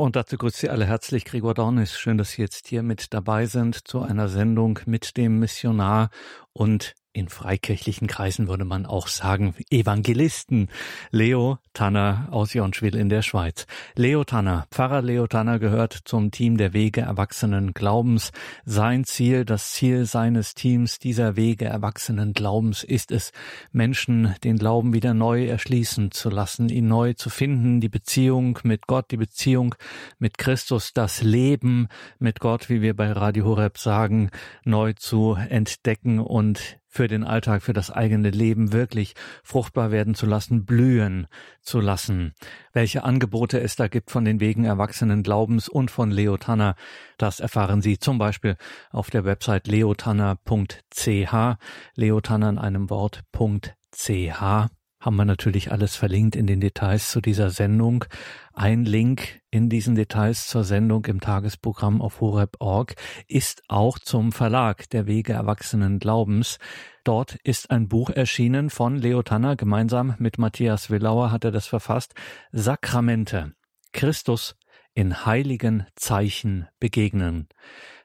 Und dazu grüßt Sie alle herzlich Gregor Dornis. Schön, dass Sie jetzt hier mit dabei sind zu einer Sendung mit dem Missionar und in freikirchlichen Kreisen würde man auch sagen Evangelisten. Leo Tanner aus Jonschwil in der Schweiz. Leo Tanner, Pfarrer Leo Tanner gehört zum Team der Wege Erwachsenen Glaubens. Sein Ziel, das Ziel seines Teams dieser Wege Erwachsenen Glaubens ist es, Menschen den Glauben wieder neu erschließen zu lassen, ihn neu zu finden, die Beziehung mit Gott, die Beziehung mit Christus, das Leben mit Gott, wie wir bei Radio Horeb sagen, neu zu entdecken und für den Alltag, für das eigene Leben wirklich fruchtbar werden zu lassen, blühen zu lassen. Welche Angebote es da gibt von den Wegen Erwachsenen Glaubens und von Leo Tanner, das erfahren Sie zum Beispiel auf der Website leotanner.ch, leotanner in einem Wort.ch haben wir natürlich alles verlinkt in den Details zu dieser Sendung. Ein Link in diesen Details zur Sendung im Tagesprogramm auf horeb.org ist auch zum Verlag der Wege Erwachsenen Glaubens. Dort ist ein Buch erschienen von Leo Tanner. Gemeinsam mit Matthias Willauer hat er das verfasst. Sakramente. Christus in heiligen Zeichen begegnen.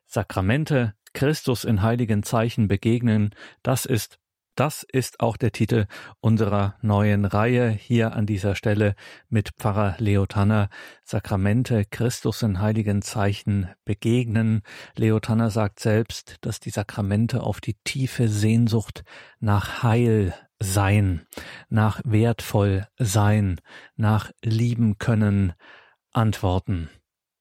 Sakramente, Christus in heiligen Zeichen begegnen, das ist das ist auch der Titel unserer neuen Reihe hier an dieser Stelle mit Pfarrer Leo Tanner. Sakramente Christus in heiligen Zeichen begegnen. Leo Tanner sagt selbst, dass die Sakramente auf die tiefe Sehnsucht nach Heil sein, nach wertvoll sein, nach lieben können antworten.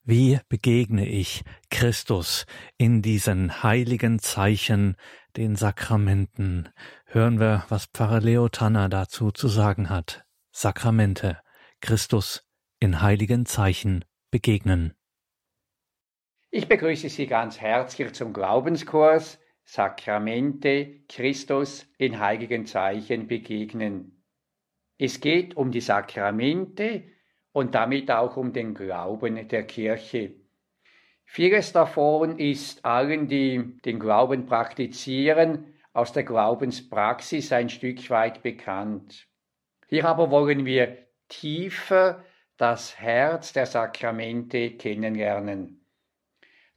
Wie begegne ich Christus in diesen heiligen Zeichen, den Sakramenten? Hören wir, was Pfarrer Leo Tanner dazu zu sagen hat. Sakramente, Christus in heiligen Zeichen begegnen. Ich begrüße Sie ganz herzlich zum Glaubenskurs Sakramente, Christus in heiligen Zeichen begegnen. Es geht um die Sakramente, und damit auch um den Glauben der Kirche. Vieles davon ist allen, die den Glauben praktizieren, aus der Glaubenspraxis ein Stück weit bekannt. Hier aber wollen wir tiefer das Herz der Sakramente kennenlernen.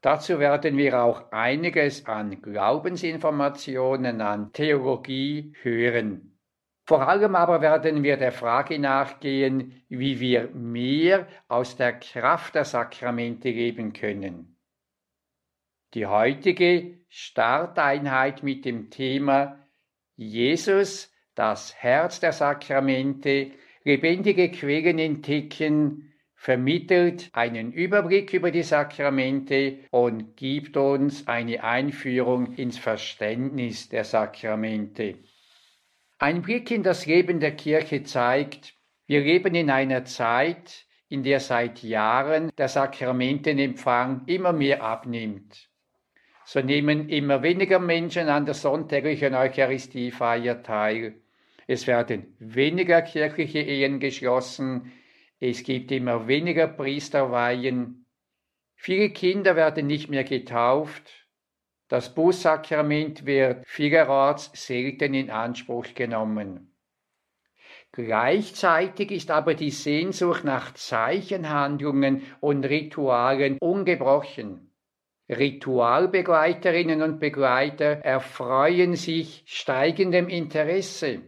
Dazu werden wir auch einiges an Glaubensinformationen, an Theologie hören. Vor allem aber werden wir der Frage nachgehen, wie wir mehr aus der Kraft der Sakramente leben können. Die heutige Starteinheit mit dem Thema Jesus, das Herz der Sakramente, lebendige Quellen entdecken, vermittelt einen Überblick über die Sakramente und gibt uns eine Einführung ins Verständnis der Sakramente. Ein Blick in das Leben der Kirche zeigt, wir leben in einer Zeit, in der seit Jahren der Sakramentenempfang immer mehr abnimmt. So nehmen immer weniger Menschen an der sonntäglichen Eucharistiefeier teil. Es werden weniger kirchliche Ehen geschlossen. Es gibt immer weniger Priesterweihen. Viele Kinder werden nicht mehr getauft. Das Bußsakrament wird vielerorts selten in Anspruch genommen. Gleichzeitig ist aber die Sehnsucht nach Zeichenhandlungen und Ritualen ungebrochen. Ritualbegleiterinnen und Begleiter erfreuen sich steigendem Interesse.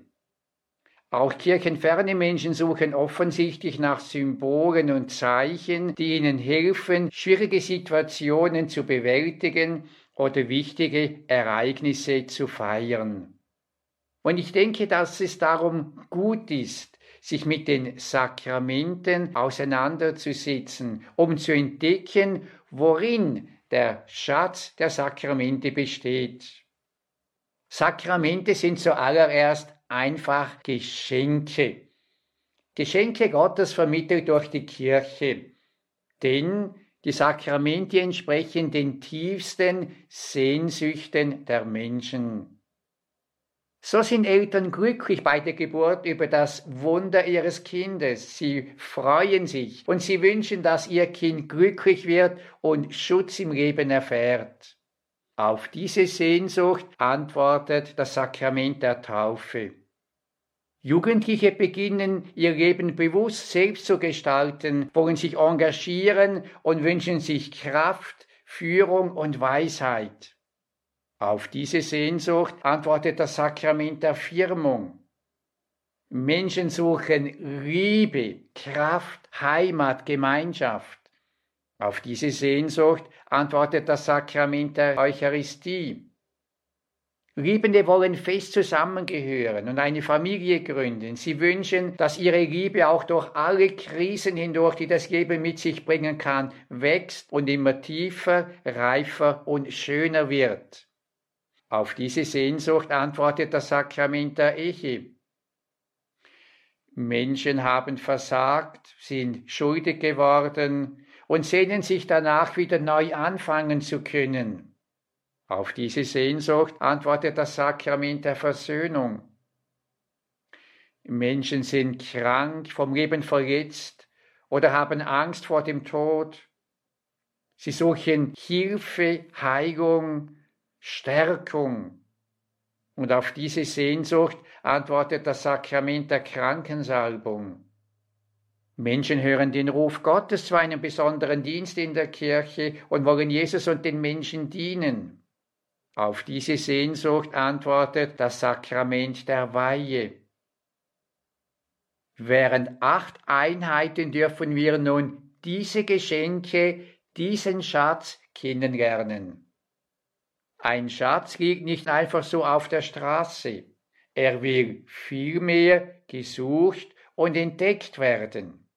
Auch kirchenferne Menschen suchen offensichtlich nach Symbolen und Zeichen, die ihnen helfen, schwierige Situationen zu bewältigen oder wichtige Ereignisse zu feiern. Und ich denke, dass es darum gut ist, sich mit den Sakramenten auseinanderzusetzen, um zu entdecken, worin der Schatz der Sakramente besteht. Sakramente sind zuallererst einfach Geschenke. Geschenke Gottes vermittelt durch die Kirche. Denn die Sakramente entsprechen den tiefsten Sehnsüchten der Menschen. So sind Eltern glücklich bei der Geburt über das Wunder ihres Kindes. Sie freuen sich und sie wünschen, dass ihr Kind glücklich wird und Schutz im Leben erfährt. Auf diese Sehnsucht antwortet das Sakrament der Taufe. Jugendliche beginnen ihr Leben bewusst selbst zu gestalten, wollen sich engagieren und wünschen sich Kraft, Führung und Weisheit. Auf diese Sehnsucht antwortet das Sakrament der Firmung. Menschen suchen Liebe, Kraft, Heimat, Gemeinschaft. Auf diese Sehnsucht antwortet das Sakrament der Eucharistie. Liebende wollen fest zusammengehören und eine Familie gründen. Sie wünschen, dass ihre Liebe auch durch alle Krisen hindurch, die das Leben mit sich bringen kann, wächst und immer tiefer, reifer und schöner wird. Auf diese Sehnsucht antwortet das Sakrament der Ehe. Menschen haben versagt, sind schuldig geworden und sehnen sich danach wieder neu anfangen zu können. Auf diese Sehnsucht antwortet das Sakrament der Versöhnung. Menschen sind krank, vom Leben verletzt oder haben Angst vor dem Tod. Sie suchen Hilfe, Heilung, Stärkung. Und auf diese Sehnsucht antwortet das Sakrament der Krankensalbung. Menschen hören den Ruf Gottes zu einem besonderen Dienst in der Kirche und wollen Jesus und den Menschen dienen. Auf diese Sehnsucht antwortet das Sakrament der Weihe. Während acht Einheiten dürfen wir nun diese Geschenke, diesen Schatz kennenlernen. Ein Schatz liegt nicht einfach so auf der Straße. Er will vielmehr gesucht und entdeckt werden.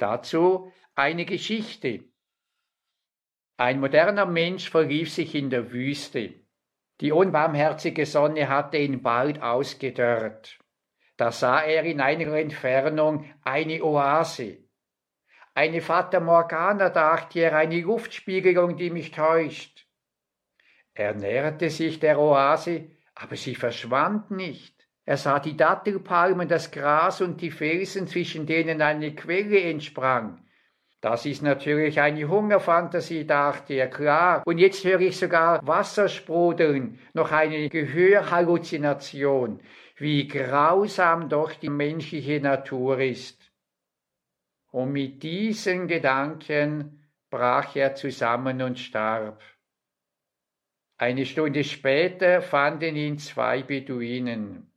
Dazu eine Geschichte. Ein moderner Mensch verlief sich in der Wüste. Die unbarmherzige Sonne hatte ihn bald ausgedörrt. Da sah er in einiger Entfernung eine Oase. Eine Fata Morgana, dachte er, eine Luftspiegelung, die mich täuscht. Er näherte sich der Oase, aber sie verschwand nicht. Er sah die Dattelpalmen, das Gras und die Felsen, zwischen denen eine Quelle entsprang. Das ist natürlich eine Hungerfantasie, dachte er, klar. Und jetzt höre ich sogar Wasser sprudeln, noch eine Gehörhalluzination. Wie grausam doch die menschliche Natur ist. Und mit diesen Gedanken brach er zusammen und starb. Eine Stunde später fanden ihn zwei Beduinen.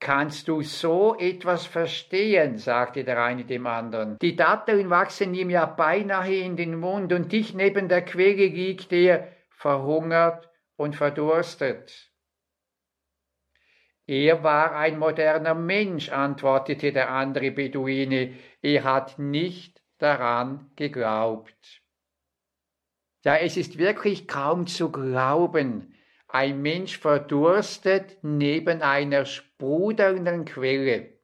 Kannst du so etwas verstehen? sagte der eine dem anderen. Die Datteln wachsen ihm ja beinahe in den Mund und dich neben der Quelle liegt er verhungert und verdurstet. Er war ein moderner Mensch, antwortete der andere Beduine. Er hat nicht daran geglaubt. Ja, es ist wirklich kaum zu glauben, ein Mensch verdurstet neben einer sprudelnden Quelle.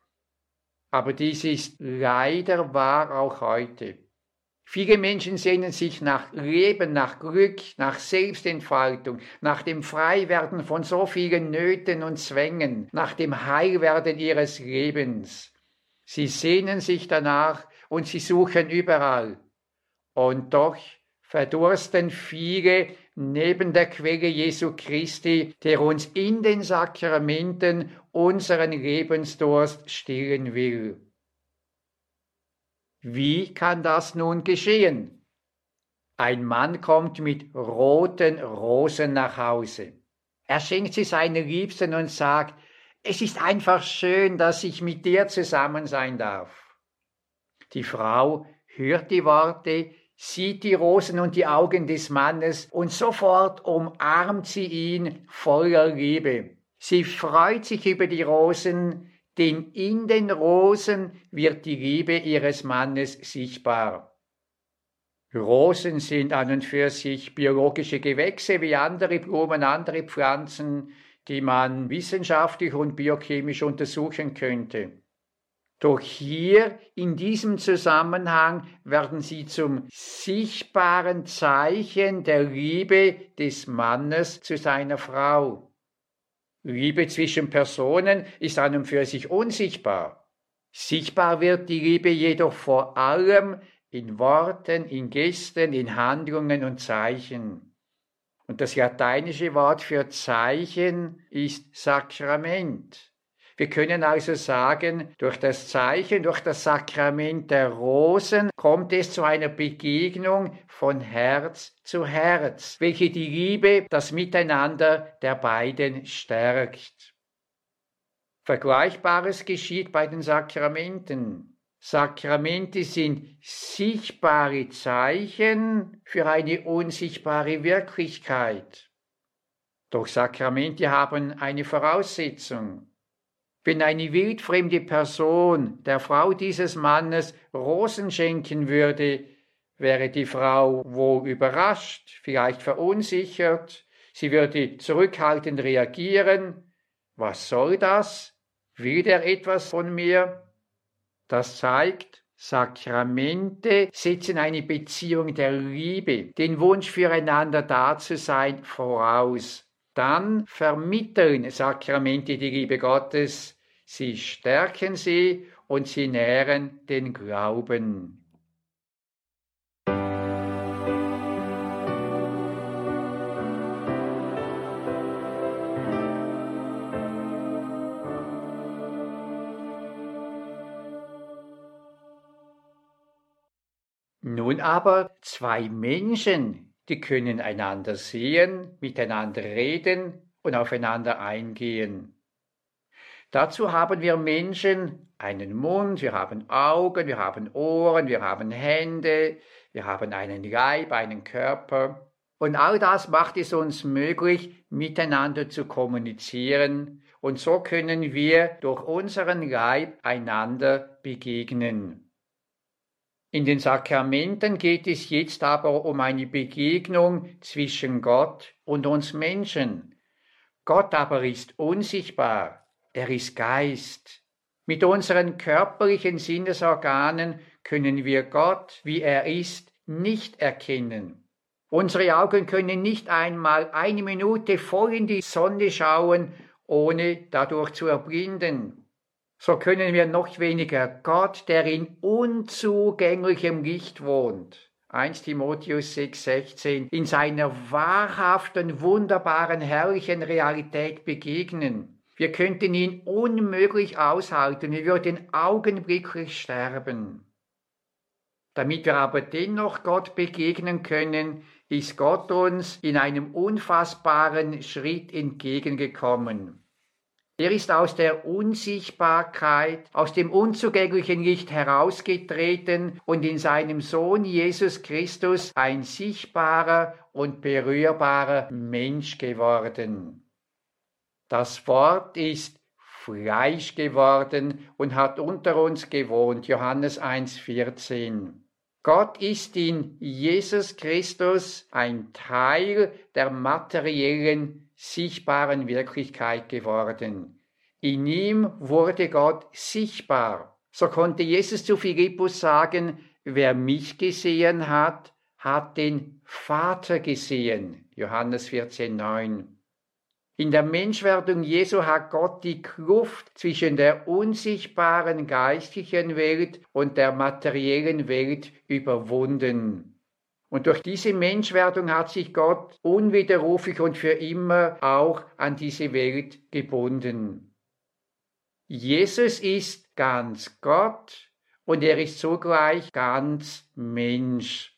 Aber dies ist leider wahr auch heute. Viele Menschen sehnen sich nach Leben, nach Glück, nach Selbstentfaltung, nach dem Freiwerden von so vielen Nöten und Zwängen, nach dem Heilwerden ihres Lebens. Sie sehnen sich danach und sie suchen überall. Und doch verdursten viele neben der Quelle Jesu Christi, der uns in den Sakramenten unseren Lebensdurst stillen will. Wie kann das nun geschehen? Ein Mann kommt mit roten Rosen nach Hause. Er schenkt sie seinen Liebsten und sagt, es ist einfach schön, dass ich mit dir zusammen sein darf. Die Frau hört die Worte, sieht die Rosen und die Augen des Mannes und sofort umarmt sie ihn voller Liebe. Sie freut sich über die Rosen, denn in den Rosen wird die Liebe ihres Mannes sichtbar. Rosen sind an und für sich biologische Gewächse wie andere Blumen, andere Pflanzen, die man wissenschaftlich und biochemisch untersuchen könnte. Doch hier in diesem Zusammenhang werden sie zum sichtbaren Zeichen der Liebe des Mannes zu seiner Frau. Liebe zwischen Personen ist an und für sich unsichtbar. Sichtbar wird die Liebe jedoch vor allem in Worten, in Gesten, in Handlungen und Zeichen. Und das lateinische Wort für Zeichen ist Sakrament. Wir können also sagen, durch das Zeichen, durch das Sakrament der Rosen kommt es zu einer Begegnung von Herz zu Herz, welche die Liebe, das Miteinander der beiden stärkt. Vergleichbares geschieht bei den Sakramenten. Sakramente sind sichtbare Zeichen für eine unsichtbare Wirklichkeit. Doch Sakramente haben eine Voraussetzung. Wenn eine wildfremde Person der Frau dieses Mannes Rosen schenken würde, wäre die Frau wohl überrascht, vielleicht verunsichert, sie würde zurückhaltend reagieren. Was soll das? Will der etwas von mir? Das zeigt, Sakramente setzen eine Beziehung der Liebe, den Wunsch füreinander da zu sein, voraus. Dann vermitteln Sakramente die Liebe Gottes sie stärken sie und sie nähren den Glauben. Nun aber zwei Menschen, die können einander sehen, miteinander reden und aufeinander eingehen. Dazu haben wir Menschen einen Mund, wir haben Augen, wir haben Ohren, wir haben Hände, wir haben einen Leib, einen Körper. Und all das macht es uns möglich, miteinander zu kommunizieren. Und so können wir durch unseren Leib einander begegnen. In den Sakramenten geht es jetzt aber um eine Begegnung zwischen Gott und uns Menschen. Gott aber ist unsichtbar, er ist Geist. Mit unseren körperlichen Sinnesorganen können wir Gott, wie er ist, nicht erkennen. Unsere Augen können nicht einmal eine Minute voll in die Sonne schauen, ohne dadurch zu erblinden. So können wir noch weniger Gott, der in unzugänglichem Licht wohnt, 1 Timotheus 6,16, in seiner wahrhaften, wunderbaren, herrlichen Realität begegnen. Wir könnten ihn unmöglich aushalten, wir würden augenblicklich sterben. Damit wir aber dennoch Gott begegnen können, ist Gott uns in einem unfassbaren Schritt entgegengekommen. Er ist aus der Unsichtbarkeit, aus dem unzugänglichen Licht herausgetreten und in seinem Sohn Jesus Christus ein sichtbarer und berührbarer Mensch geworden. Das Wort ist Fleisch geworden und hat unter uns gewohnt. Johannes 1,14. Gott ist in Jesus Christus ein Teil der materiellen, sichtbaren Wirklichkeit geworden. In ihm wurde Gott sichtbar. So konnte Jesus zu Philippus sagen, wer mich gesehen hat, hat den Vater gesehen. Johannes 14,9. In der Menschwerdung Jesu hat Gott die Kluft zwischen der unsichtbaren geistlichen Welt und der materiellen Welt überwunden. Und durch diese Menschwerdung hat sich Gott unwiderruflich und für immer auch an diese Welt gebunden. Jesus ist ganz Gott und er ist zugleich ganz Mensch.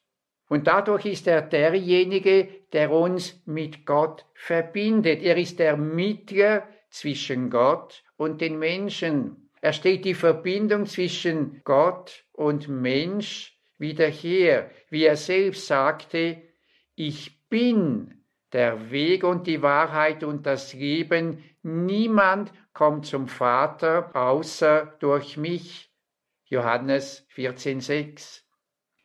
Und dadurch ist er derjenige, der uns mit Gott verbindet. Er ist der Mittler zwischen Gott und den Menschen. Er stellt die Verbindung zwischen Gott und Mensch wieder her, wie er selbst sagte, ich bin der Weg und die Wahrheit und das Leben. Niemand kommt zum Vater außer durch mich. Johannes 14,6.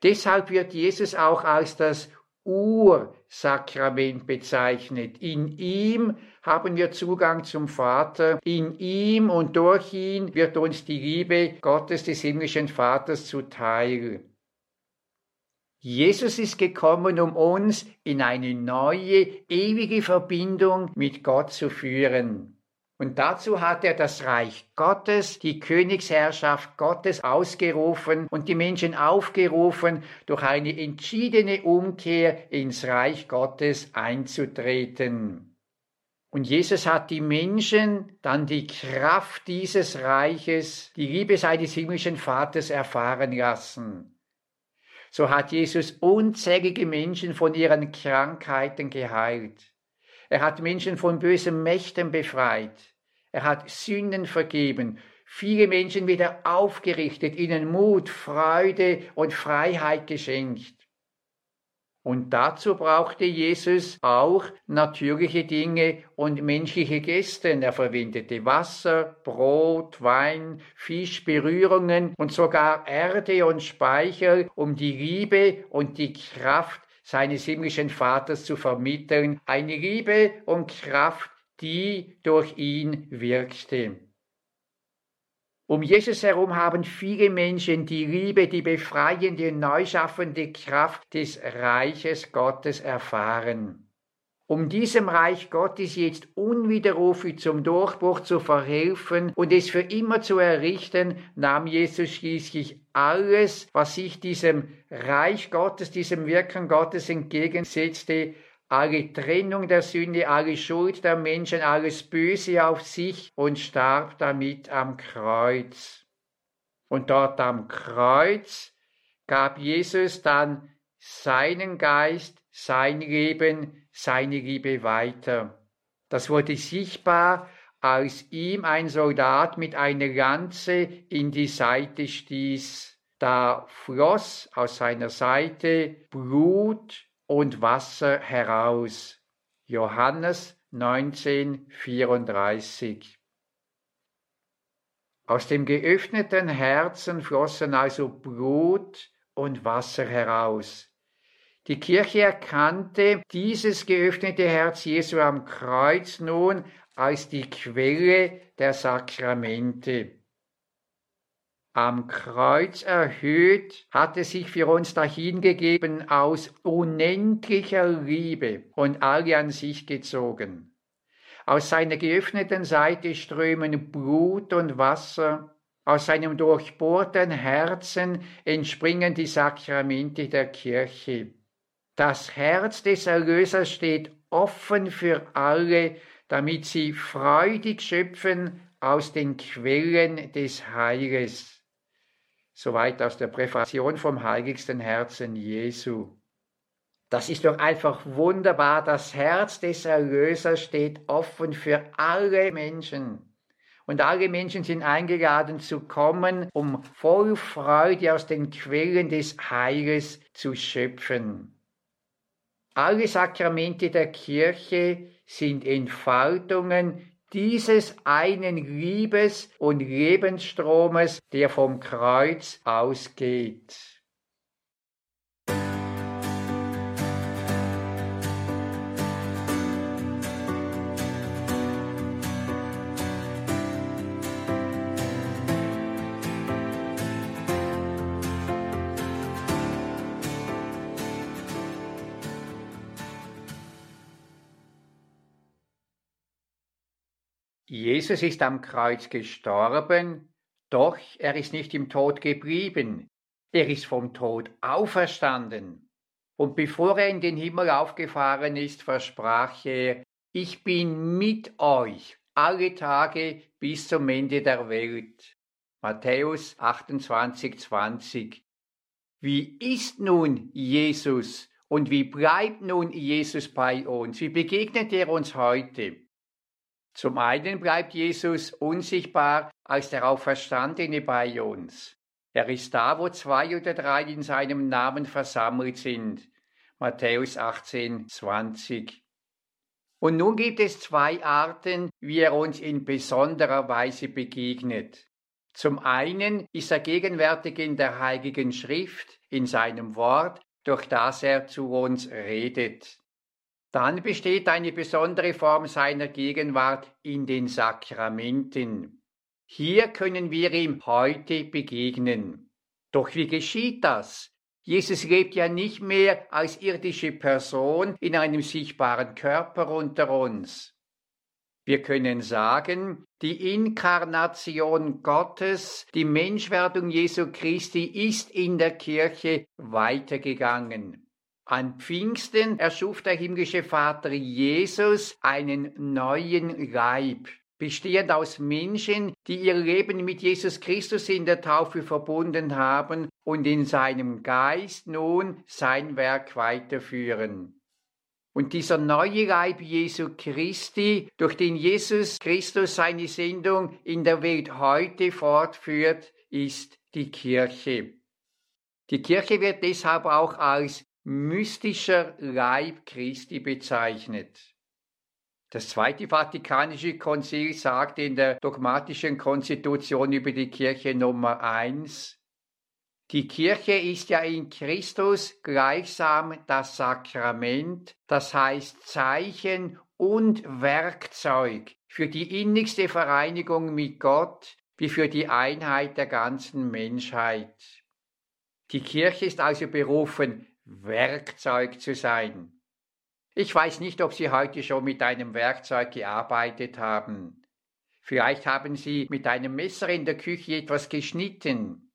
Deshalb wird Jesus auch als das Ursakrament bezeichnet. In ihm haben wir Zugang zum Vater. In ihm und durch ihn wird uns die Liebe Gottes des himmlischen Vaters zuteil. Jesus ist gekommen, um uns in eine neue, ewige Verbindung mit Gott zu führen. Und dazu hat er das Reich Gottes, die Königsherrschaft Gottes ausgerufen und die Menschen aufgerufen, durch eine entschiedene Umkehr ins Reich Gottes einzutreten. Und Jesus hat die Menschen dann die Kraft dieses Reiches, die Liebe seines himmlischen Vaters erfahren lassen. So hat Jesus unzählige Menschen von ihren Krankheiten geheilt. Er hat Menschen von bösen Mächten befreit. Er hat Sünden vergeben, viele Menschen wieder aufgerichtet, ihnen Mut, Freude und Freiheit geschenkt. Und dazu brauchte Jesus auch natürliche Dinge und menschliche Gäste. Er verwendete Wasser, Brot, Wein, Fisch, Berührungen und sogar Erde und Speichel, um die Liebe und die Kraft seines himmlischen Vaters zu vermitteln, eine Liebe und Kraft, die durch ihn wirkte. Um Jesus herum haben viele Menschen die Liebe, die befreiende, neu schaffende Kraft des Reiches Gottes erfahren. Um diesem Reich Gottes jetzt unwiderruflich zum Durchbruch zu verhelfen und es für immer zu errichten, nahm Jesus schließlich alles, was sich diesem Reich Gottes, diesem Wirken Gottes entgegensetzte, alle Trennung der Sünde, alle Schuld der Menschen, alles Böse auf sich und starb damit am Kreuz. Und dort am Kreuz gab Jesus dann seinen Geist, sein Leben, seine Liebe weiter. Das wurde sichtbar, als ihm ein Soldat mit einer Lanze in die Seite stieß. Da floss aus seiner Seite Blut und Wasser heraus. Johannes 1934 Aus dem geöffneten Herzen flossen also Blut und Wasser heraus. Die Kirche erkannte dieses geöffnete Herz Jesu am Kreuz nun als die Quelle der Sakramente. Am Kreuz erhöht hat er sich für uns dahingegeben aus unendlicher Liebe und alle an sich gezogen. Aus seiner geöffneten Seite strömen Blut und Wasser, aus seinem durchbohrten Herzen entspringen die Sakramente der Kirche. Das Herz des Erlösers steht offen für alle, damit sie freudig schöpfen aus den Quellen des Heiles. Soweit aus der Präfation vom heiligsten Herzen Jesu. Das ist doch einfach wunderbar. Das Herz des Erlösers steht offen für alle Menschen. Und alle Menschen sind eingeladen zu kommen, um voll Freude aus den Quellen des Heiles zu schöpfen. Alle Sakramente der Kirche sind Entfaltungen dieses einen Liebes- und Lebensstromes, der vom Kreuz ausgeht. Jesus ist am Kreuz gestorben, doch er ist nicht im Tod geblieben. Er ist vom Tod auferstanden. Und bevor er in den Himmel aufgefahren ist, versprach er, ich bin mit euch alle Tage bis zum Ende der Welt. Matthäus 28, 20. Wie ist nun Jesus und wie bleibt nun Jesus bei uns? Wie begegnet er uns heute? Zum einen bleibt Jesus unsichtbar als der Auferstandene bei uns. Er ist da, wo zwei oder drei in seinem Namen versammelt sind. Matthäus 18, 20. Und nun gibt es zwei Arten, wie er uns in besonderer Weise begegnet. Zum einen ist er gegenwärtig in der Heiligen Schrift, in seinem Wort, durch das er zu uns redet. Dann besteht eine besondere Form seiner Gegenwart in den Sakramenten. Hier können wir ihm heute begegnen. Doch wie geschieht das? Jesus lebt ja nicht mehr als irdische Person in einem sichtbaren Körper unter uns. Wir können sagen, die Inkarnation Gottes, die Menschwerdung Jesu Christi ist in der Kirche weitergegangen. An Pfingsten erschuf der himmlische Vater Jesus einen neuen Leib, bestehend aus Menschen, die ihr Leben mit Jesus Christus in der Taufe verbunden haben und in seinem Geist nun sein Werk weiterführen. Und dieser neue Leib Jesu Christi, durch den Jesus Christus seine Sendung in der Welt heute fortführt, ist die Kirche. Die Kirche wird deshalb auch als mystischer Leib Christi bezeichnet. Das Zweite Vatikanische Konzil sagte in der dogmatischen Konstitution über die Kirche Nummer 1, die Kirche ist ja in Christus gleichsam das Sakrament, das heißt Zeichen und Werkzeug für die innigste Vereinigung mit Gott wie für die Einheit der ganzen Menschheit. Die Kirche ist also berufen, Werkzeug zu sein. Ich weiß nicht, ob Sie heute schon mit einem Werkzeug gearbeitet haben. Vielleicht haben Sie mit einem Messer in der Küche etwas geschnitten.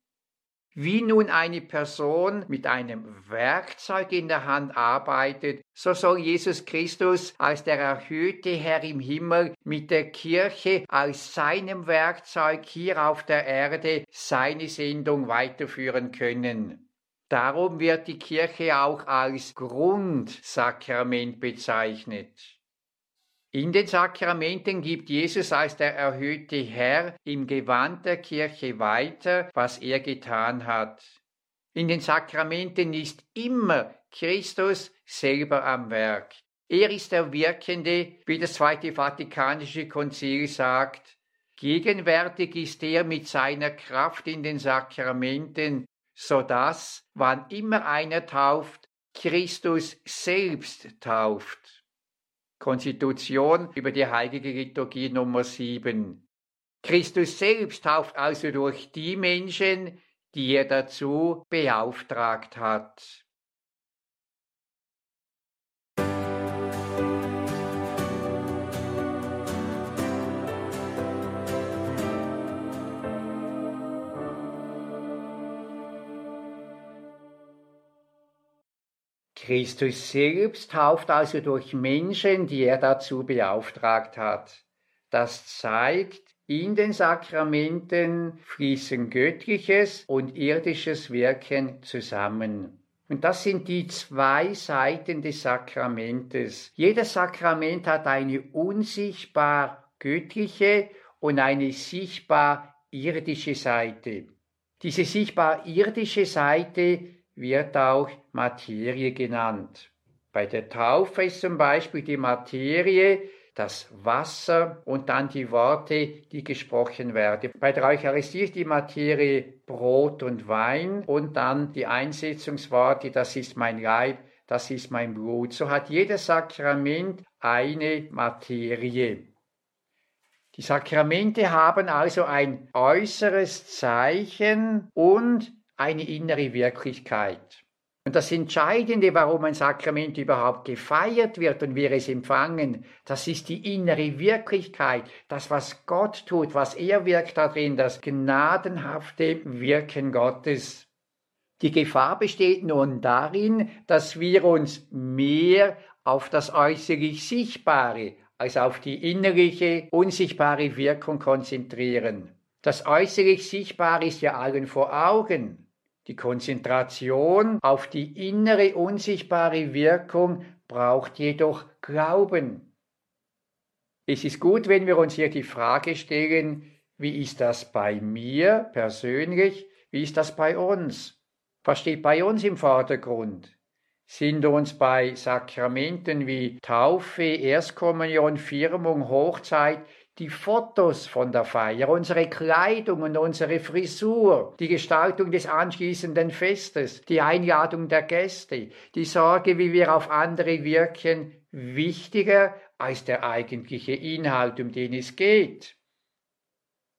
Wie nun eine Person mit einem Werkzeug in der Hand arbeitet, so soll Jesus Christus als der erhöhte Herr im Himmel mit der Kirche als seinem Werkzeug hier auf der Erde seine Sendung weiterführen können. Darum wird die Kirche auch als Grundsakrament bezeichnet. In den Sakramenten gibt Jesus als der erhöhte Herr im Gewand der Kirche weiter, was er getan hat. In den Sakramenten ist immer Christus selber am Werk. Er ist der Wirkende, wie das Zweite Vatikanische Konzil sagt. Gegenwärtig ist er mit seiner Kraft in den Sakramenten, so dass, wann immer einer tauft, Christus selbst tauft. Konstitution über die heilige Liturgie Nummer 7. Christus selbst tauft also durch die Menschen, die er dazu beauftragt hat. Christus selbst tauft also durch Menschen, die er dazu beauftragt hat. Das zeigt, in den Sakramenten fließen göttliches und irdisches Wirken zusammen. Und das sind die zwei Seiten des Sakramentes. Jedes Sakrament hat eine unsichtbar göttliche und eine sichtbar irdische Seite. Diese sichtbar irdische Seite wird auch Materie genannt. Bei der Taufe ist zum Beispiel die Materie das Wasser und dann die Worte, die gesprochen werden. Bei der Eucharistie ist die Materie Brot und Wein und dann die Einsetzungsworte, das ist mein Leib, das ist mein Blut. So hat jedes Sakrament eine Materie. Die Sakramente haben also ein äußeres Zeichen und eine innere Wirklichkeit. Und das Entscheidende, warum ein Sakrament überhaupt gefeiert wird und wir es empfangen, das ist die innere Wirklichkeit, das, was Gott tut, was er wirkt darin, das gnadenhafte Wirken Gottes. Die Gefahr besteht nun darin, dass wir uns mehr auf das äußerlich Sichtbare als auf die innerliche, unsichtbare Wirkung konzentrieren. Das äußerlich Sichtbare ist ja allen vor Augen. Die Konzentration auf die innere unsichtbare Wirkung braucht jedoch Glauben. Es ist gut, wenn wir uns hier die Frage stellen, wie ist das bei mir persönlich, wie ist das bei uns? Was steht bei uns im Vordergrund? Sind uns bei Sakramenten wie Taufe, Erstkommunion, Firmung, Hochzeit die Fotos von der Feier, unsere Kleidung und unsere Frisur, die Gestaltung des anschließenden Festes, die Einladung der Gäste, die Sorge, wie wir auf andere wirken, wichtiger als der eigentliche Inhalt, um den es geht.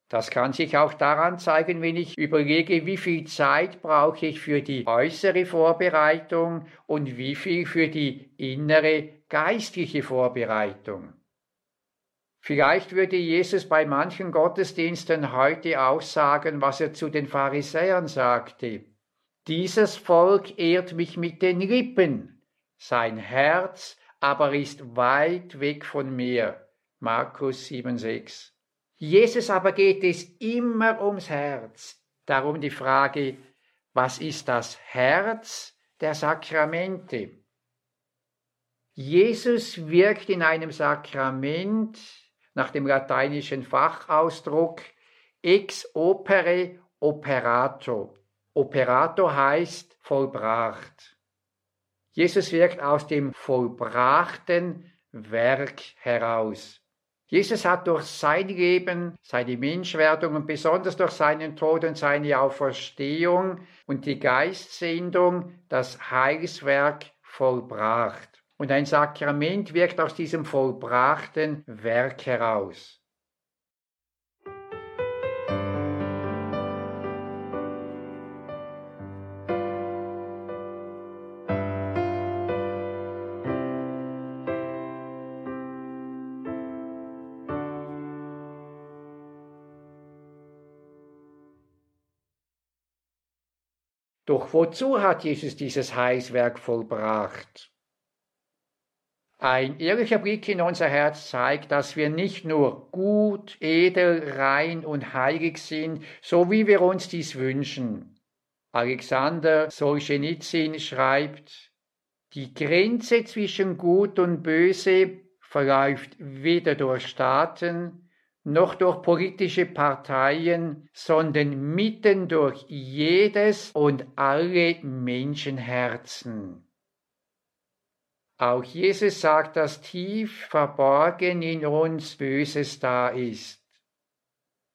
Das kann sich auch daran zeigen, wenn ich überlege, wie viel Zeit brauche ich für die äußere Vorbereitung und wie viel für die innere geistliche Vorbereitung. Vielleicht würde Jesus bei manchen Gottesdiensten heute auch sagen, was er zu den Pharisäern sagte. Dieses Volk ehrt mich mit den Lippen, sein Herz aber ist weit weg von mir. Markus 7,6. Jesus aber geht es immer ums Herz. Darum die Frage, was ist das Herz der Sakramente? Jesus wirkt in einem Sakrament nach dem lateinischen Fachausdruck ex opere operato. Operato heißt vollbracht. Jesus wirkt aus dem vollbrachten Werk heraus. Jesus hat durch sein Leben, seine Menschwerdung und besonders durch seinen Tod und seine Auferstehung und die Geistsendung das Heilswerk vollbracht. Und ein Sakrament wirkt aus diesem vollbrachten Werk heraus. Doch wozu hat Jesus dieses Heilswerk vollbracht? Ein ehrlicher Blick in unser Herz zeigt, dass wir nicht nur gut, edel, rein und heilig sind, so wie wir uns dies wünschen. Alexander Solzhenitsyn schreibt, die Grenze zwischen Gut und Böse verläuft weder durch Staaten noch durch politische Parteien, sondern mitten durch jedes und alle Menschenherzen. Auch Jesus sagt, dass tief verborgen in uns Böses da ist.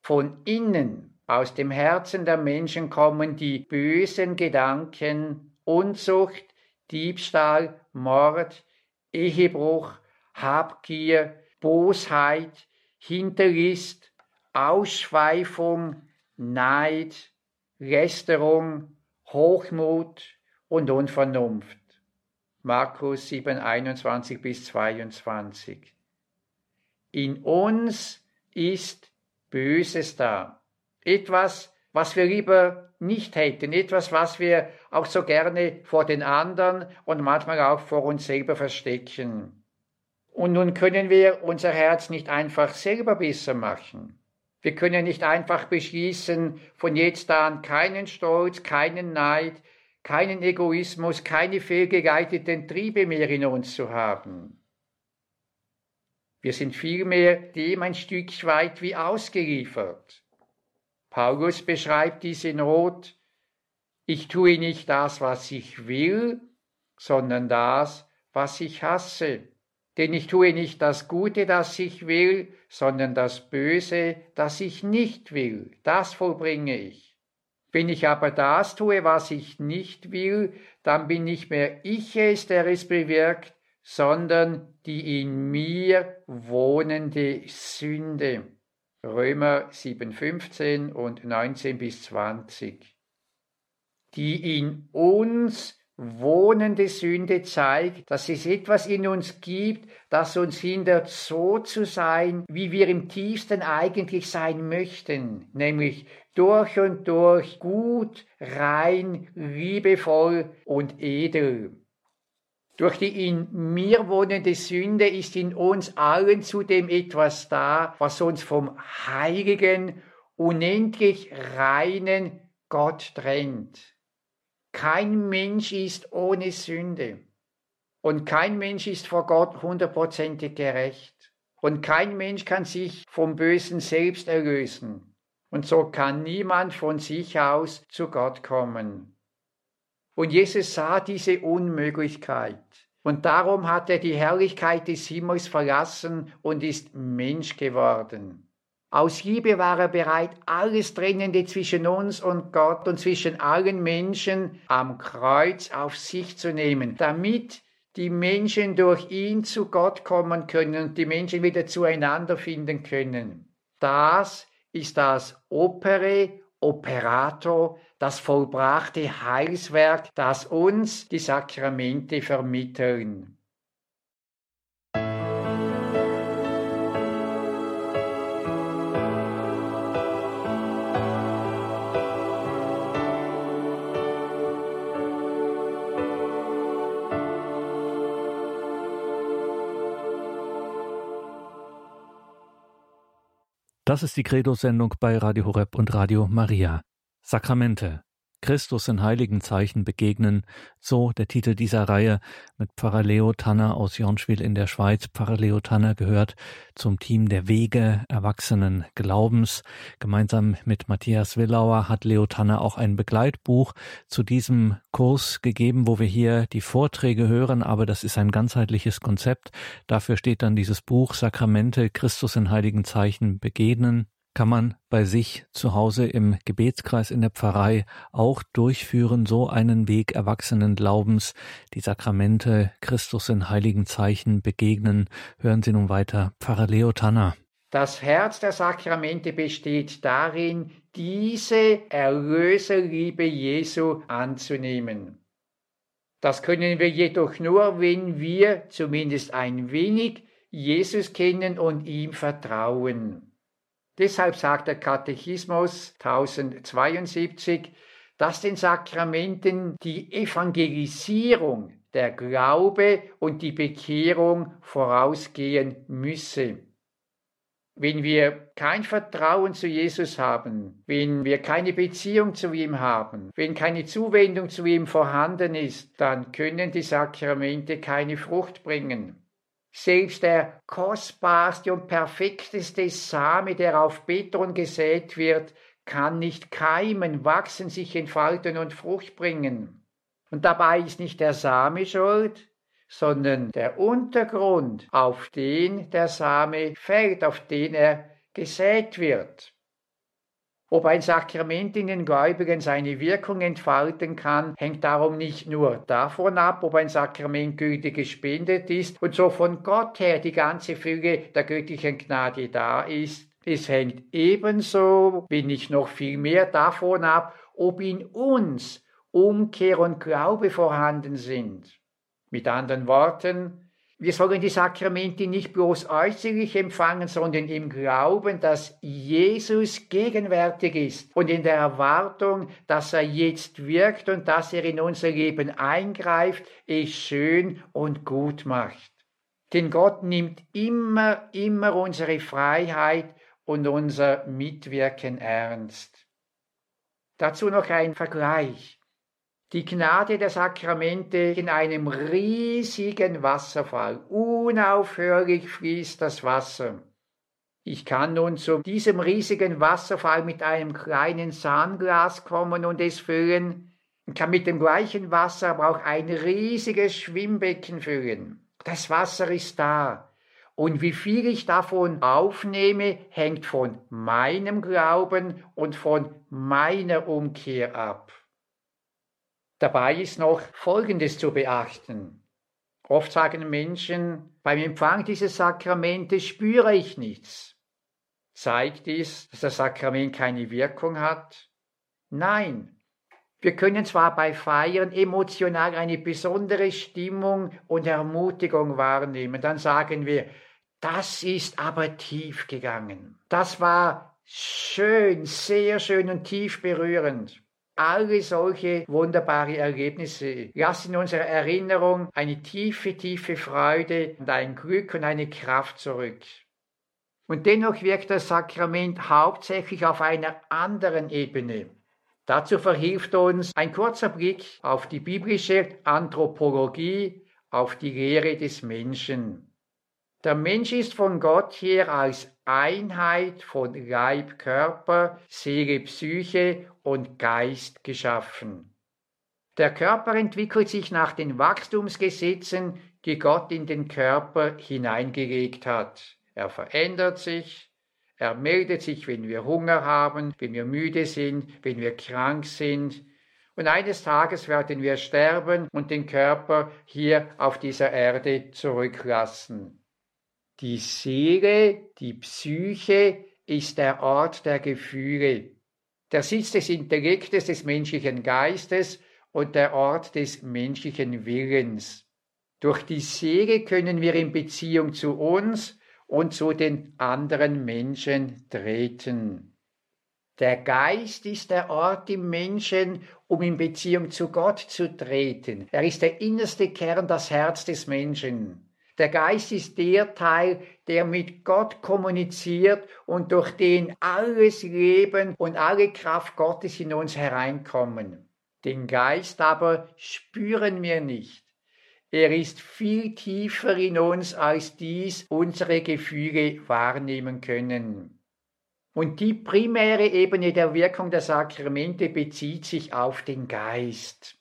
Von innen, aus dem Herzen der Menschen kommen die bösen Gedanken, Unzucht, Diebstahl, Mord, Ehebruch, Habgier, Bosheit, Hinterlist, Ausschweifung, Neid, Lästerung, Hochmut und Unvernunft. Markus 7, 21 bis 22. In uns ist Böses da. Etwas, was wir lieber nicht hätten, etwas, was wir auch so gerne vor den anderen und manchmal auch vor uns selber verstecken. Und nun können wir unser Herz nicht einfach selber besser machen. Wir können nicht einfach beschließen, von jetzt an keinen Stolz, keinen Neid, keinen Egoismus, keine fehlgeleiteten Triebe mehr in uns zu haben. Wir sind vielmehr dem ein Stück weit wie ausgeliefert. Paulus beschreibt diese Not, ich tue nicht das, was ich will, sondern das, was ich hasse. Denn ich tue nicht das Gute, das ich will, sondern das Böse, das ich nicht will. Das vollbringe ich. Wenn ich aber das tue, was ich nicht will, dann bin nicht mehr ich es, der es bewirkt, sondern die in mir wohnende Sünde. Römer 7,15 und 19 bis 20. Die in uns wohnende Sünde zeigt, dass es etwas in uns gibt, das uns hindert, so zu sein, wie wir im tiefsten eigentlich sein möchten, nämlich durch und durch gut, rein, liebevoll und edel. Durch die in mir wohnende Sünde ist in uns allen zudem etwas da, was uns vom heiligen, unendlich reinen Gott trennt. Kein Mensch ist ohne Sünde. Und kein Mensch ist vor Gott hundertprozentig gerecht. Und kein Mensch kann sich vom Bösen selbst erlösen. Und so kann niemand von sich aus zu Gott kommen. Und Jesus sah diese Unmöglichkeit. Und darum hat er die Herrlichkeit des Himmels verlassen und ist Mensch geworden. Aus Liebe war er bereit, alles Trennende zwischen uns und Gott und zwischen allen Menschen am Kreuz auf sich zu nehmen, damit die Menschen durch ihn zu Gott kommen können und die Menschen wieder zueinander finden können. Das ist das Opere Operato, das vollbrachte Heilswerk, das uns die Sakramente vermitteln. Das ist die Credo-Sendung bei Radio Horeb und Radio Maria. Sakramente. Christus in heiligen Zeichen begegnen, so der Titel dieser Reihe mit Pfarrer Leo Tanner aus Jonschwil in der Schweiz. Pfarrer Leo Tanner gehört zum Team der Wege Erwachsenen Glaubens. Gemeinsam mit Matthias Willauer hat Leo Tanner auch ein Begleitbuch zu diesem Kurs gegeben, wo wir hier die Vorträge hören, aber das ist ein ganzheitliches Konzept. Dafür steht dann dieses Buch Sakramente Christus in heiligen Zeichen begegnen kann man bei sich zu Hause im Gebetskreis in der Pfarrei auch durchführen, so einen Weg erwachsenen Glaubens, die Sakramente Christus in heiligen Zeichen begegnen. Hören Sie nun weiter Pfarrer Leo Tanner. Das Herz der Sakramente besteht darin, diese Erlöserliebe Jesu anzunehmen. Das können wir jedoch nur, wenn wir zumindest ein wenig Jesus kennen und ihm vertrauen. Deshalb sagt der Katechismus 1072, dass den Sakramenten die Evangelisierung, der Glaube und die Bekehrung vorausgehen müsse. Wenn wir kein Vertrauen zu Jesus haben, wenn wir keine Beziehung zu ihm haben, wenn keine Zuwendung zu ihm vorhanden ist, dann können die Sakramente keine Frucht bringen. Selbst der kostbarste und perfekteste Same, der auf Beton gesät wird, kann nicht keimen, wachsen, sich entfalten und Frucht bringen. Und dabei ist nicht der Same schuld, sondern der Untergrund, auf den der Same fällt, auf den er gesät wird. Ob ein Sakrament in den Gläubigen seine Wirkung entfalten kann, hängt darum nicht nur davon ab, ob ein Sakrament gültig gespendet ist und so von Gott her die ganze Fülle der göttlichen Gnade da ist. Es hängt ebenso, wenn nicht noch viel mehr davon ab, ob in uns Umkehr und Glaube vorhanden sind. Mit anderen Worten, wir sollen die Sakramente nicht bloß äußerlich empfangen, sondern im Glauben, dass Jesus gegenwärtig ist und in der Erwartung, dass er jetzt wirkt und dass er in unser Leben eingreift, es schön und gut macht. Denn Gott nimmt immer, immer unsere Freiheit und unser Mitwirken ernst. Dazu noch ein Vergleich die Gnade der Sakramente in einem riesigen Wasserfall. Unaufhörlich fließt das Wasser. Ich kann nun zu diesem riesigen Wasserfall mit einem kleinen Sahnglas kommen und es füllen, und kann mit dem gleichen Wasser aber auch ein riesiges Schwimmbecken füllen. Das Wasser ist da. Und wie viel ich davon aufnehme, hängt von meinem Glauben und von meiner Umkehr ab. Dabei ist noch Folgendes zu beachten. Oft sagen Menschen, beim Empfang dieses Sakramentes spüre ich nichts. Zeigt dies, dass das Sakrament keine Wirkung hat? Nein. Wir können zwar bei Feiern emotional eine besondere Stimmung und Ermutigung wahrnehmen, dann sagen wir, das ist aber tief gegangen. Das war schön, sehr schön und tief berührend. Alle solche wunderbare Erlebnisse lassen in unserer Erinnerung eine tiefe, tiefe Freude und ein Glück und eine Kraft zurück. Und dennoch wirkt das Sakrament hauptsächlich auf einer anderen Ebene. Dazu verhilft uns ein kurzer Blick auf die biblische Anthropologie, auf die Lehre des Menschen. Der Mensch ist von Gott her als Einheit von Leib, Körper, Seele, Psyche und Geist geschaffen. Der Körper entwickelt sich nach den Wachstumsgesetzen, die Gott in den Körper hineingelegt hat. Er verändert sich, er meldet sich, wenn wir Hunger haben, wenn wir müde sind, wenn wir krank sind. Und eines Tages werden wir sterben und den Körper hier auf dieser Erde zurücklassen. Die Seele, die Psyche ist der Ort der Gefühle der Sitz des Intellektes des menschlichen Geistes und der Ort des menschlichen Willens. Durch die Seele können wir in Beziehung zu uns und zu den anderen Menschen treten. Der Geist ist der Ort im Menschen, um in Beziehung zu Gott zu treten. Er ist der innerste Kern, das Herz des Menschen. Der Geist ist der Teil, der mit Gott kommuniziert und durch den alles Leben und alle Kraft Gottes in uns hereinkommen. Den Geist aber spüren wir nicht. Er ist viel tiefer in uns, als dies unsere Gefühle wahrnehmen können. Und die primäre Ebene der Wirkung der Sakramente bezieht sich auf den Geist.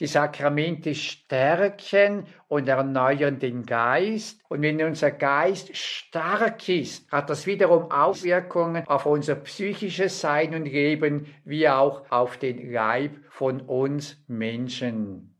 Die Sakramente stärken und erneuern den Geist. Und wenn unser Geist stark ist, hat das wiederum Auswirkungen auf unser psychisches Sein und Leben, wie auch auf den Leib von uns Menschen.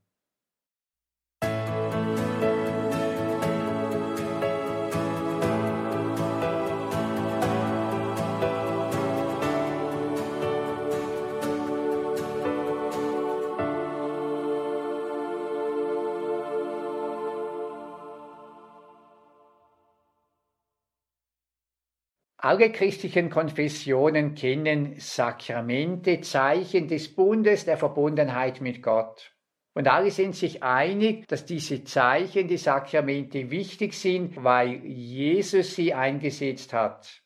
Alle christlichen Konfessionen kennen Sakramente, Zeichen des Bundes der Verbundenheit mit Gott. Und alle sind sich einig, dass diese Zeichen, die Sakramente wichtig sind, weil Jesus sie eingesetzt hat.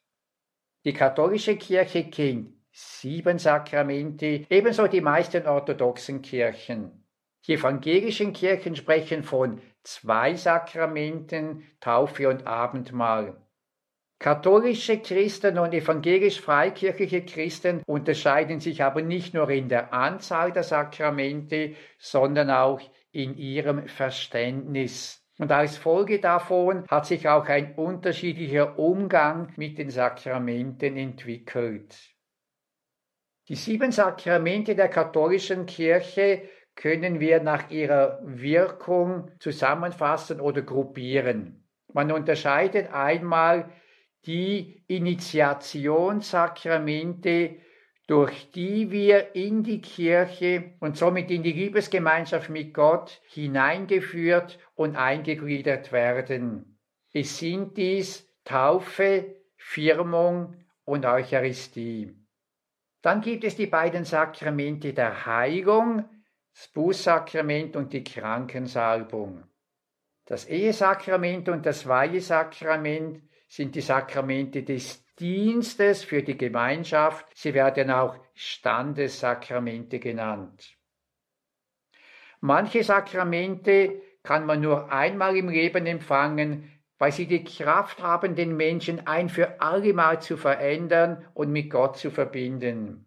Die katholische Kirche kennt sieben Sakramente, ebenso die meisten orthodoxen Kirchen. Die evangelischen Kirchen sprechen von zwei Sakramenten, Taufe und Abendmahl. Katholische Christen und evangelisch-freikirchliche Christen unterscheiden sich aber nicht nur in der Anzahl der Sakramente, sondern auch in ihrem Verständnis. Und als Folge davon hat sich auch ein unterschiedlicher Umgang mit den Sakramenten entwickelt. Die sieben Sakramente der katholischen Kirche können wir nach ihrer Wirkung zusammenfassen oder gruppieren. Man unterscheidet einmal die Initiationssakramente, durch die wir in die Kirche und somit in die Liebesgemeinschaft mit Gott hineingeführt und eingegliedert werden. Es sind dies Taufe, Firmung und Eucharistie. Dann gibt es die beiden Sakramente der Heilung, das Bußsakrament und die Krankensalbung. Das Ehesakrament und das Weihesakrament sind die Sakramente des Dienstes für die Gemeinschaft. Sie werden auch Standessakramente genannt. Manche Sakramente kann man nur einmal im Leben empfangen, weil sie die Kraft haben, den Menschen ein für allemal zu verändern und mit Gott zu verbinden.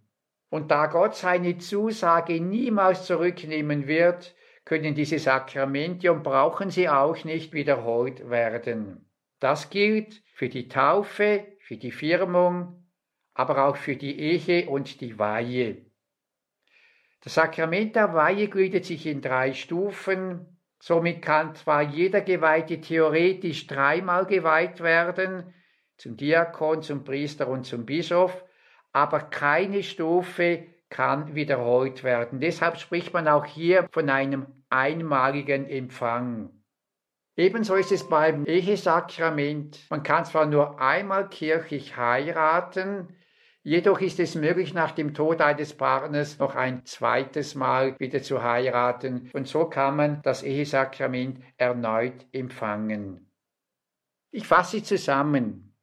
Und da Gott seine Zusage niemals zurücknehmen wird, können diese Sakramente und brauchen sie auch nicht wiederholt werden. Das gilt für die Taufe, für die Firmung, aber auch für die Ehe und die Weihe. Das Sakrament der Weihe gliedert sich in drei Stufen. Somit kann zwar jeder Geweihte theoretisch dreimal geweiht werden, zum Diakon, zum Priester und zum Bischof, aber keine Stufe kann wiederholt werden. Deshalb spricht man auch hier von einem einmaligen Empfang. Ebenso ist es beim Ehesakrament. Man kann zwar nur einmal kirchlich heiraten, jedoch ist es möglich, nach dem Tod eines Partners noch ein zweites Mal wieder zu heiraten und so kann man das Ehesakrament erneut empfangen. Ich fasse zusammen.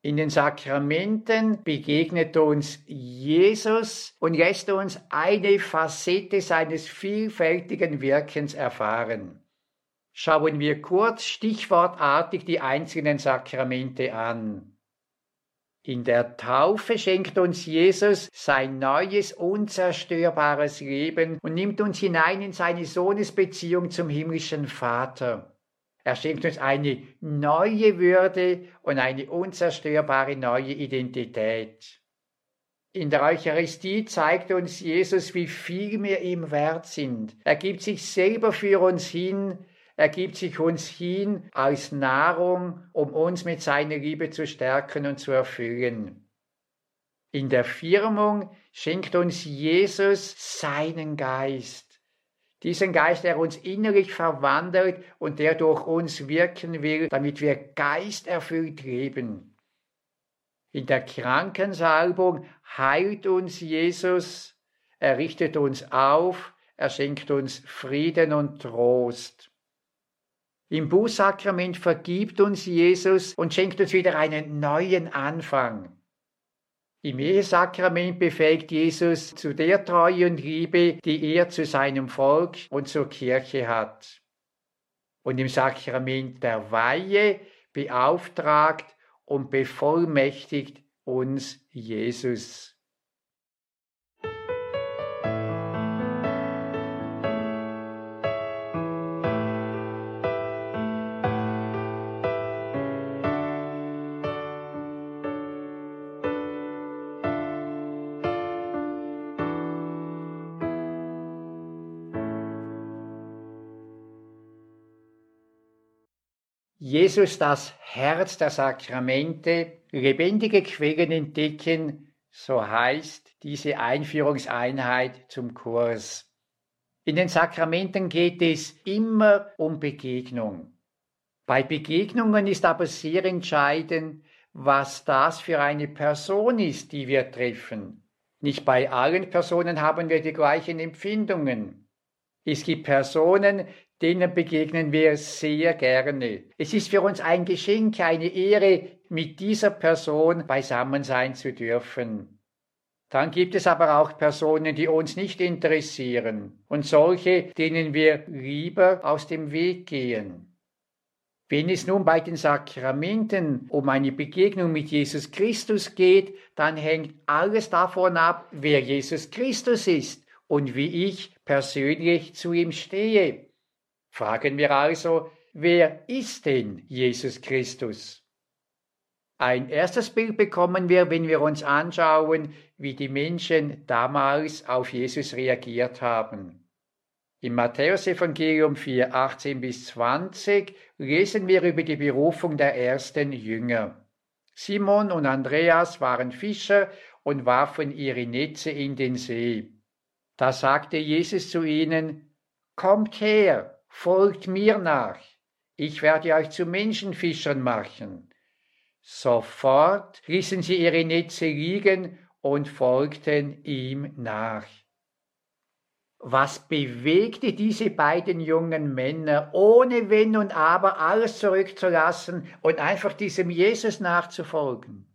In den Sakramenten begegnet uns Jesus und lässt uns eine Facette seines vielfältigen Wirkens erfahren. Schauen wir kurz stichwortartig die einzelnen Sakramente an. In der Taufe schenkt uns Jesus sein neues, unzerstörbares Leben und nimmt uns hinein in seine Sohnesbeziehung zum himmlischen Vater. Er schenkt uns eine neue Würde und eine unzerstörbare neue Identität. In der Eucharistie zeigt uns Jesus, wie viel wir ihm wert sind. Er gibt sich selber für uns hin, er gibt sich uns hin als Nahrung, um uns mit seiner Liebe zu stärken und zu erfüllen. In der Firmung schenkt uns Jesus seinen Geist. Diesen Geist, der uns innerlich verwandelt und der durch uns wirken will, damit wir geisterfüllt leben. In der Krankensalbung heilt uns Jesus, er richtet uns auf, er schenkt uns Frieden und Trost. Im Bußsakrament vergibt uns Jesus und schenkt uns wieder einen neuen Anfang. Im Ehesakrament befähigt Jesus zu der Treue und Liebe, die er zu seinem Volk und zur Kirche hat. Und im Sakrament der Weihe beauftragt und bevollmächtigt uns Jesus. Jesus das Herz der Sakramente, lebendige Quellen entdecken, so heißt diese Einführungseinheit zum Kurs. In den Sakramenten geht es immer um Begegnung. Bei Begegnungen ist aber sehr entscheidend, was das für eine Person ist, die wir treffen. Nicht bei allen Personen haben wir die gleichen Empfindungen. Es gibt Personen, denen begegnen wir sehr gerne. Es ist für uns ein Geschenk, eine Ehre, mit dieser Person beisammen sein zu dürfen. Dann gibt es aber auch Personen, die uns nicht interessieren und solche, denen wir lieber aus dem Weg gehen. Wenn es nun bei den Sakramenten um eine Begegnung mit Jesus Christus geht, dann hängt alles davon ab, wer Jesus Christus ist und wie ich persönlich zu ihm stehe. Fragen wir also, wer ist denn Jesus Christus? Ein erstes Bild bekommen wir, wenn wir uns anschauen, wie die Menschen damals auf Jesus reagiert haben. Im Matthäusevangelium 4, 18 bis 20 lesen wir über die Berufung der ersten Jünger. Simon und Andreas waren Fischer und warfen ihre Netze in den See. Da sagte Jesus zu ihnen, Kommt her, folgt mir nach, ich werde euch zu Menschenfischern machen. Sofort ließen sie ihre Netze liegen und folgten ihm nach. Was bewegte diese beiden jungen Männer, ohne Wenn und Aber alles zurückzulassen und einfach diesem Jesus nachzufolgen?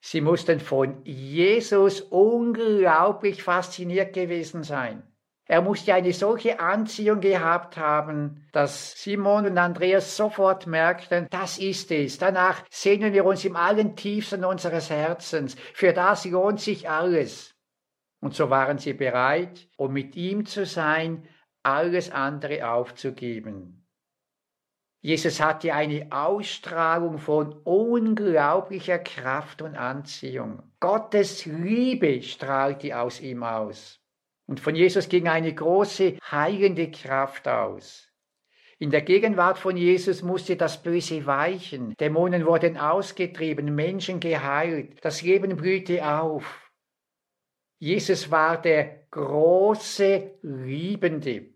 Sie mussten von Jesus unglaublich fasziniert gewesen sein. Er musste eine solche Anziehung gehabt haben, dass Simon und Andreas sofort merkten, das ist es. Danach sehnen wir uns im allen tiefsten unseres Herzens. Für das lohnt sich alles. Und so waren sie bereit, um mit ihm zu sein, alles andere aufzugeben. Jesus hatte eine Ausstrahlung von unglaublicher Kraft und Anziehung. Gottes Liebe strahlte aus ihm aus. Und von Jesus ging eine große heilende Kraft aus. In der Gegenwart von Jesus musste das Böse weichen. Dämonen wurden ausgetrieben, Menschen geheilt, das Leben blühte auf. Jesus war der große Liebende.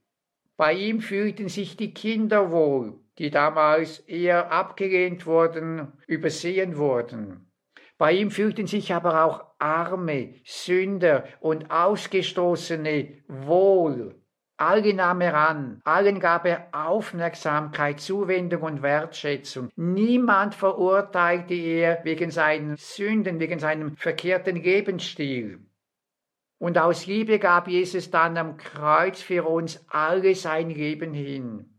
Bei ihm fühlten sich die Kinder wohl, die damals eher abgelehnt wurden, übersehen wurden. Bei ihm fühlten sich aber auch Arme, Sünder und Ausgestoßene wohl. Alle nahm er an, allen gab er Aufmerksamkeit, Zuwendung und Wertschätzung. Niemand verurteilte er wegen seinen Sünden, wegen seinem verkehrten Lebensstil. Und aus Liebe gab Jesus dann am Kreuz für uns alle sein Leben hin.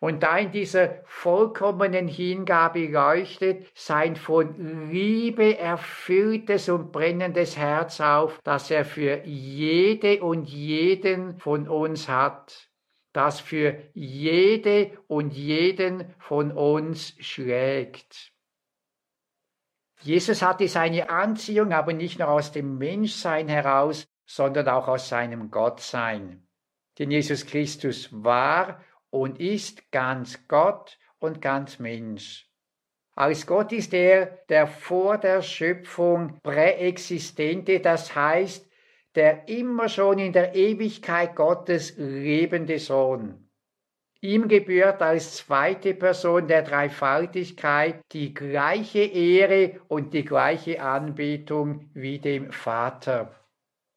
Und da in dieser vollkommenen Hingabe leuchtet sein von Liebe erfülltes und brennendes Herz auf, das er für jede und jeden von uns hat, das für jede und jeden von uns schlägt. Jesus hatte seine Anziehung aber nicht nur aus dem Menschsein heraus, sondern auch aus seinem Gottsein. Denn Jesus Christus war und ist ganz Gott und ganz Mensch. Als Gott ist er der vor der Schöpfung präexistente, das heißt, der immer schon in der Ewigkeit Gottes lebende Sohn. Ihm gebührt als zweite Person der Dreifaltigkeit die gleiche Ehre und die gleiche Anbetung wie dem Vater.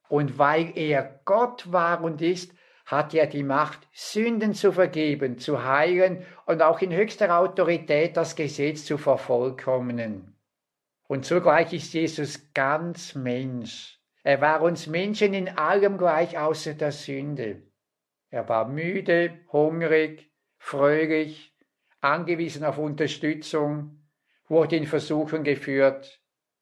Und weil er Gott war und ist, hat er die Macht, Sünden zu vergeben, zu heilen und auch in höchster Autorität das Gesetz zu vervollkommnen. Und zugleich ist Jesus ganz Mensch. Er war uns Menschen in allem gleich außer der Sünde. Er war müde, hungrig, fröhlich, angewiesen auf Unterstützung, wurde in Versuchen geführt.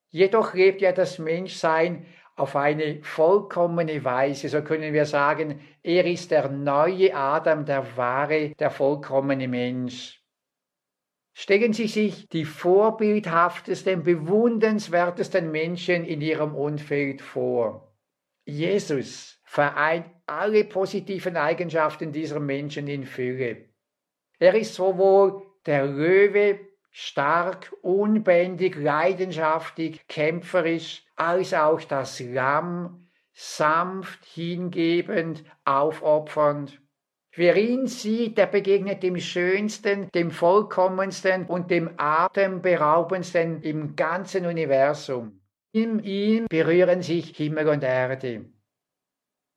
Jedoch lebt er das Menschsein auf eine vollkommene Weise. So können wir sagen, er ist der neue Adam, der wahre, der vollkommene Mensch. Stellen Sie sich die vorbildhaftesten, bewundernswertesten Menschen in Ihrem Umfeld vor. Jesus vereint alle positiven Eigenschaften dieser Menschen in Fülle. Er ist sowohl der Löwe, stark, unbändig, leidenschaftlich, kämpferisch, als auch das Lamm, sanft, hingebend, aufopfernd. Wer ihn sieht, der begegnet dem Schönsten, dem Vollkommensten und dem Atemberaubendsten im ganzen Universum. In ihm berühren sich Himmel und Erde.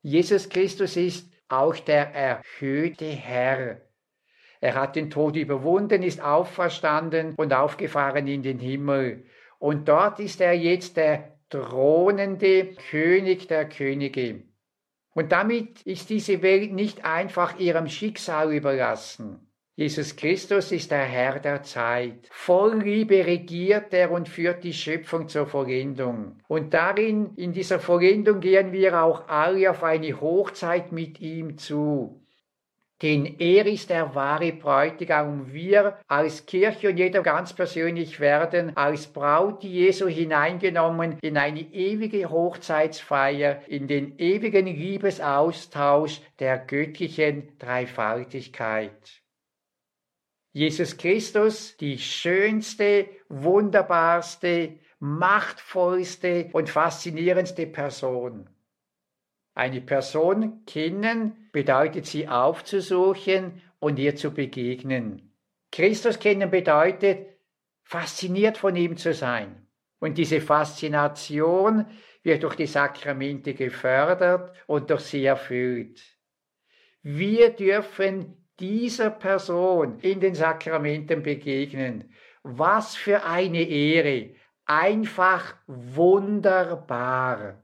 Jesus Christus ist auch der erhöhte Herr. Er hat den Tod überwunden, ist auferstanden und aufgefahren in den Himmel. Und dort ist er jetzt der thronende König der Könige. Und damit ist diese Welt nicht einfach ihrem Schicksal überlassen. Jesus Christus ist der Herr der Zeit. Voll Liebe regiert er und führt die Schöpfung zur Vollendung. Und darin, in dieser Vollendung gehen wir auch alle auf eine Hochzeit mit ihm zu denn er ist der wahre Bräutigam wir als Kirche und jeder ganz persönlich werden als Braut Jesu hineingenommen in eine ewige Hochzeitsfeier, in den ewigen Liebesaustausch der göttlichen Dreifaltigkeit. Jesus Christus, die schönste, wunderbarste, machtvollste und faszinierendste Person. Eine Person kennen bedeutet sie aufzusuchen und ihr zu begegnen. Christus kennen bedeutet fasziniert von ihm zu sein. Und diese Faszination wird durch die Sakramente gefördert und durch sie erfüllt. Wir dürfen dieser Person in den Sakramenten begegnen. Was für eine Ehre! Einfach wunderbar.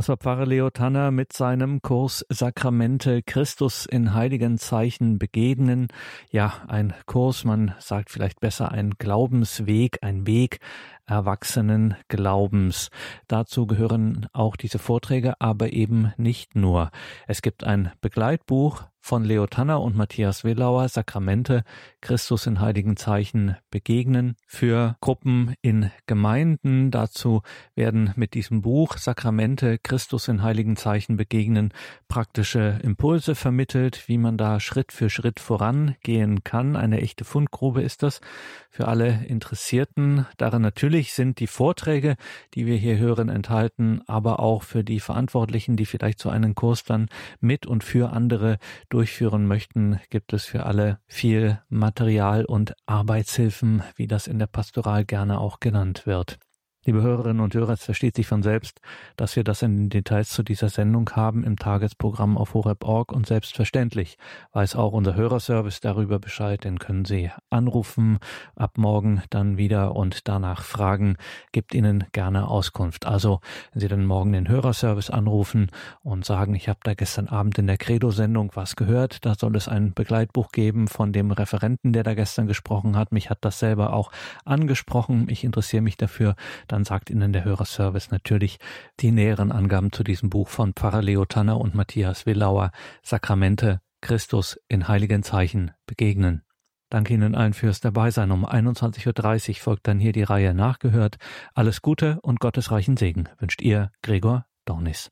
Das war Pfarrer Leo Tanner mit seinem Kurs Sakramente Christus in heiligen Zeichen begegnen. Ja, ein Kurs, man sagt vielleicht besser ein Glaubensweg, ein Weg erwachsenen Glaubens. Dazu gehören auch diese Vorträge, aber eben nicht nur. Es gibt ein Begleitbuch von Leo Tanner und Matthias Willauer Sakramente Christus in heiligen Zeichen begegnen für Gruppen in Gemeinden. Dazu werden mit diesem Buch Sakramente Christus in heiligen Zeichen begegnen praktische Impulse vermittelt, wie man da Schritt für Schritt vorangehen kann. Eine echte Fundgrube ist das für alle Interessierten. Darin natürlich sind die Vorträge, die wir hier hören, enthalten, aber auch für die Verantwortlichen, die vielleicht so einen Kurs dann mit und für andere durchführen möchten, gibt es für alle viel Material und Arbeitshilfen, wie das in der Pastoral gerne auch genannt wird. Liebe Hörerinnen und Hörer, es versteht sich von selbst, dass wir das in den Details zu dieser Sendung haben im Tagesprogramm auf horeb.org und selbstverständlich weiß auch unser Hörerservice darüber Bescheid, den können Sie anrufen ab morgen dann wieder und danach fragen, gibt Ihnen gerne Auskunft. Also, wenn Sie dann morgen den Hörerservice anrufen und sagen, ich habe da gestern Abend in der Credo-Sendung was gehört, da soll es ein Begleitbuch geben von dem Referenten, der da gestern gesprochen hat. Mich hat das selber auch angesprochen. Ich interessiere mich dafür dann sagt Ihnen der Hörerservice natürlich die näheren Angaben zu diesem Buch von Pfarrer Leo Tanner und Matthias Willauer, Sakramente Christus in heiligen Zeichen begegnen. Danke Ihnen allen fürs Dabeisein. Um 21.30 Uhr folgt dann hier die Reihe Nachgehört. Alles Gute und gottesreichen Segen wünscht Ihr Gregor Dornis.